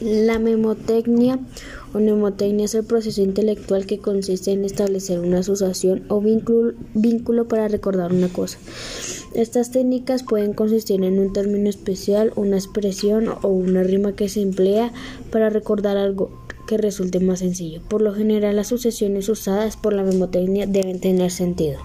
La memotecnia o mnemotecnia es el proceso intelectual que consiste en establecer una asociación o vínculo, para recordar una cosa. Estas técnicas pueden consistir en un término especial, una expresión o una rima que se emplea para recordar algo que resulte más sencillo. Por lo general, las sucesiones usadas por la memotecnia deben tener sentido.